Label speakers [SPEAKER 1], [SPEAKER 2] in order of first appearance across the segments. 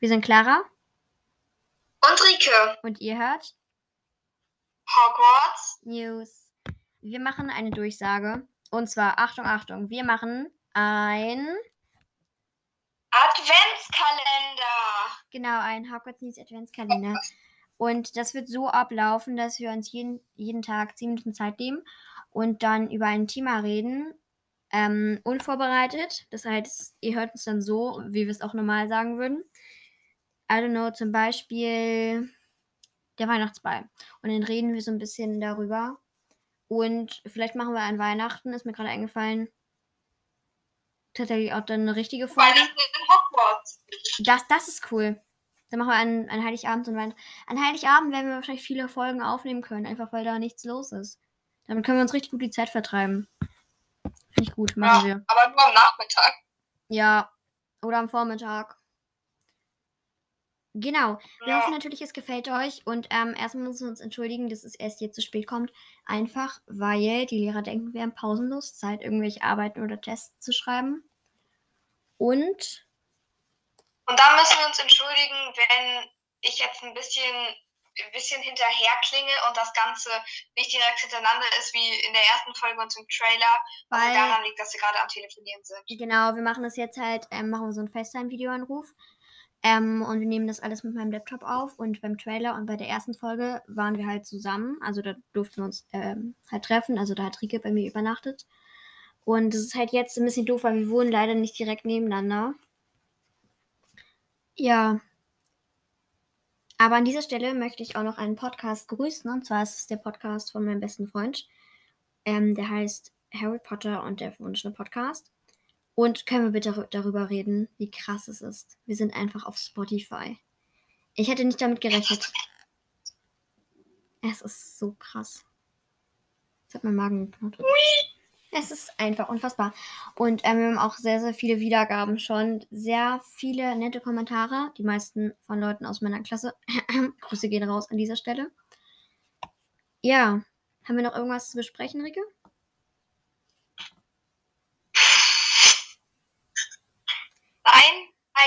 [SPEAKER 1] Wir sind Clara
[SPEAKER 2] Und Rike.
[SPEAKER 1] und ihr hört
[SPEAKER 2] Hogwarts.
[SPEAKER 1] News. Wir machen eine Durchsage. Und zwar, Achtung, Achtung, wir machen ein,
[SPEAKER 2] Adventskalender.
[SPEAKER 1] genau, ein Hogwarts News Adventskalender. Und das wird so ablaufen, dass wir uns jeden, jeden Tag 10 Minuten Zeit nehmen und dann über ein Thema reden. Ähm, unvorbereitet. Das heißt, ihr hört uns dann so, wie wir es auch normal sagen würden. I don't know, zum Beispiel der Weihnachtsball. Und dann reden wir so ein bisschen darüber. Und vielleicht machen wir an Weihnachten, ist mir gerade eingefallen, tatsächlich auch dann eine richtige Folge. Das, das ist cool. Dann machen wir an, an Heiligabend und Weihnachten. An Heiligabend werden wir wahrscheinlich viele Folgen aufnehmen können, einfach weil da nichts los ist. Damit können wir uns richtig gut die Zeit vertreiben. Finde ich gut, machen
[SPEAKER 2] Ja,
[SPEAKER 1] wir.
[SPEAKER 2] aber nur am Nachmittag.
[SPEAKER 1] Ja, oder am Vormittag. Genau. Wir
[SPEAKER 2] Ja.
[SPEAKER 1] hoffen natürlich, es gefällt euch. Und ähm, erstmal müssen wir uns entschuldigen, dass es erst jetzt zu spät kommt. Einfach, weil die Lehrer denken, wir haben pausenlos Zeit, irgendwelche Arbeiten oder Tests zu schreiben. Und
[SPEAKER 2] Und da müssen wir uns entschuldigen, wenn ich jetzt ein bisschen, ein bisschen hinterher klinge und das Ganze nicht direkt hintereinander ist wie in der ersten Folge und im Trailer.
[SPEAKER 1] Weil-
[SPEAKER 2] daran liegt, dass wir gerade am Telefonieren sind.
[SPEAKER 1] Genau, wir machen das jetzt halt, ähm, machen wir so einen FaceTime-Videoanruf. Ähm, und wir nehmen das alles mit meinem Laptop auf. Und beim Trailer und bei der ersten Folge waren wir halt zusammen. Also da durften wir uns ähm, halt treffen. Also da hat Rike bei mir übernachtet. Und es ist halt jetzt ein bisschen doof, weil wir wohnen leider nicht direkt nebeneinander. Ja. Aber an dieser Stelle möchte ich auch noch einen Podcast grüßen. Und zwar ist es der Podcast von meinem besten Freund. Ähm, der heißt Harry Potter und der verwunschene Podcast. Und können wir bitte darüber reden, wie krass es ist. Wir sind einfach auf Spotify. Ich hätte nicht damit gerechnet. Es ist so krass. Jetzt hat mein Magen geknurrt. Es ist einfach unfassbar. Und ähm, wir haben auch sehr, sehr viele Wiedergaben schon. Sehr viele nette Kommentare. Die meisten von Leuten aus meiner Klasse. Grüße gehen raus an dieser Stelle. Ja. Haben wir noch irgendwas zu besprechen, Rike?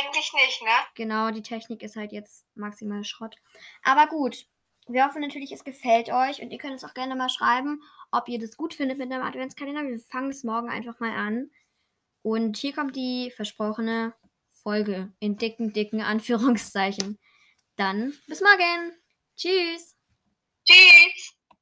[SPEAKER 2] Eigentlich nicht, ne?
[SPEAKER 1] Genau, die Technik ist halt jetzt maximal Schrott. Aber gut, wir hoffen natürlich, es gefällt euch und ihr könnt es auch gerne mal schreiben, ob ihr das gut findet mit einem Adventskalender. Wir fangen es morgen einfach mal an. Und hier kommt die versprochene Folge in dicken, dicken Anführungszeichen. Dann bis morgen. Tschüss.
[SPEAKER 2] Tschüss.